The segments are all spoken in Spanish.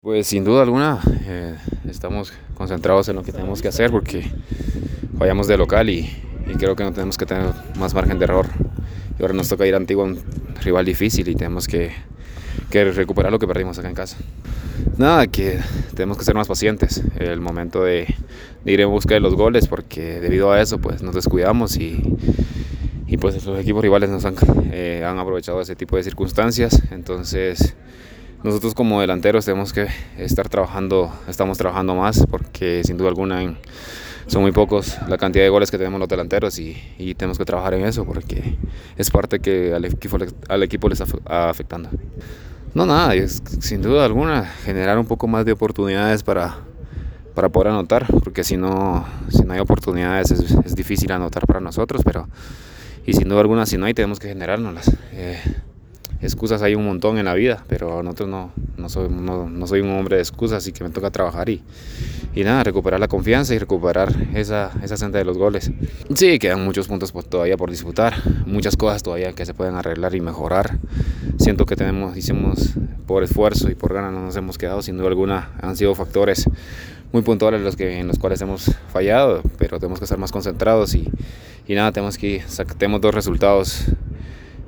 Pues sin duda alguna eh, estamos concentrados en lo que tenemos que hacer porque fallamos de local y, creo que no tenemos que tener más margen de error. Y ahora nos toca ir a Antigua, un rival difícil y tenemos que, recuperar lo que perdimos acá en casa. Nada, que tenemos que ser más pacientes. El momento de, ir en busca de los goles porque debido a eso pues nos descuidamos y, pues los equipos rivales nos han, eh, han aprovechado ese tipo de circunstancias. Entonces nosotros como delanteros tenemos que estar trabajando, estamos trabajando más porque sin duda alguna son muy pocos la cantidad de goles que tenemos los delanteros y, tenemos que trabajar en eso porque es parte que al equipo, al equipo le está afectando. No, nada, es, sin duda alguna generar un poco más de oportunidades para, para poder anotar, porque si no, si no hay oportunidades es, difícil anotar para nosotros, pero y sin duda alguna si no hay tenemos que generárnoslas. Eh, excusas hay un montón en la vida, pero nosotros no, no, soy, no, soy un hombre de excusas, así que me toca trabajar y, y nada, recuperar la confianza y recuperar esa, esa senda de los goles. Sí, quedan muchos puntos todavía por disputar, muchas cosas todavía que se pueden arreglar y mejorar. Siento que tenemos, hicimos por esfuerzo y por ganas no nos hemos quedado, sin duda alguna han sido factores muy puntuales los que, en los cuales hemos fallado, pero tenemos que estar más concentrados y, y nada, tenemos que tenemos dos resultados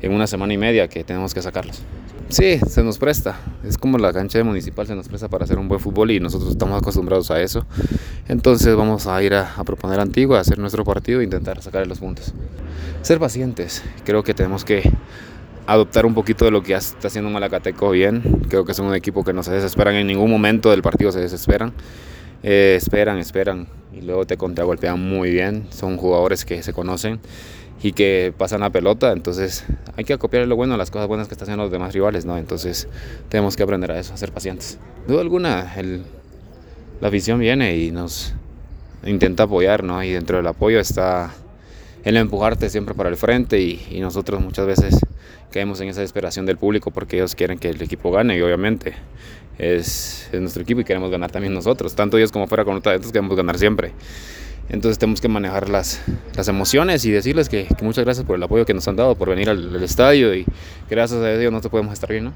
en una semana y media que tenemos que sacarlos. Sí, se nos presta. Es como la cancha de municipal, se nos presta para hacer un buen fútbol y nosotros estamos acostumbrados a eso. Entonces vamos a ir a, proponer Antigua, a hacer nuestro partido e intentar sacar los puntos. Ser pacientes. Creo que tenemos que adoptar un poquito de lo que está haciendo Malacateco bien. Creo que son un equipo que no se desesperan en ningún momento del partido, se desesperan. Eh, esperan, esperan y luego te contragolpean muy bien. Son jugadores que se conocen y que pasan la pelota, entonces hay que copiar lo bueno, las cosas buenas que están haciendo los demás rivales, ¿no? Entonces tenemos que aprender a eso, a ser pacientes. Duda alguna, el, la afición viene y nos intenta apoyar, ¿no? Y dentro del apoyo está el empujarte siempre para el frente y, nosotros muchas veces caemos en esa desesperación del público porque ellos quieren que el equipo gane y obviamente es, es nuestro equipo y queremos ganar también nosotros, tanto ellos como fuera con otros queremos ganar siempre. Entonces tenemos que manejar las, las emociones y decirles que, muchas gracias por el apoyo que nos han dado, por venir al, al estadio y gracias a Dios no te podemos estar bien, ¿no?